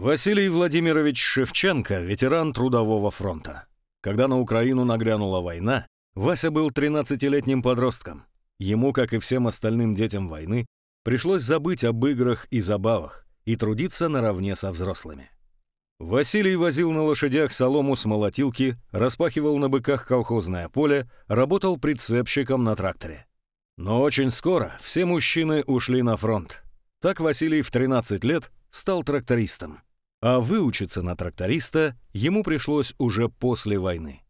Василий Владимирович Шевченко – ветеран Трудового фронта. Когда на Украину нагрянула война, Вася был 13-летним подростком. Ему, как и всем остальным детям войны, пришлось забыть об играх и забавах и трудиться наравне со взрослыми. Василий возил на лошадях солому с молотилки, распахивал на быках колхозное поле, работал прицепщиком на тракторе. Но очень скоро все мужчины ушли на фронт. Так Василий в 13 лет стал трактористом. А выучиться на тракториста ему пришлось уже после войны.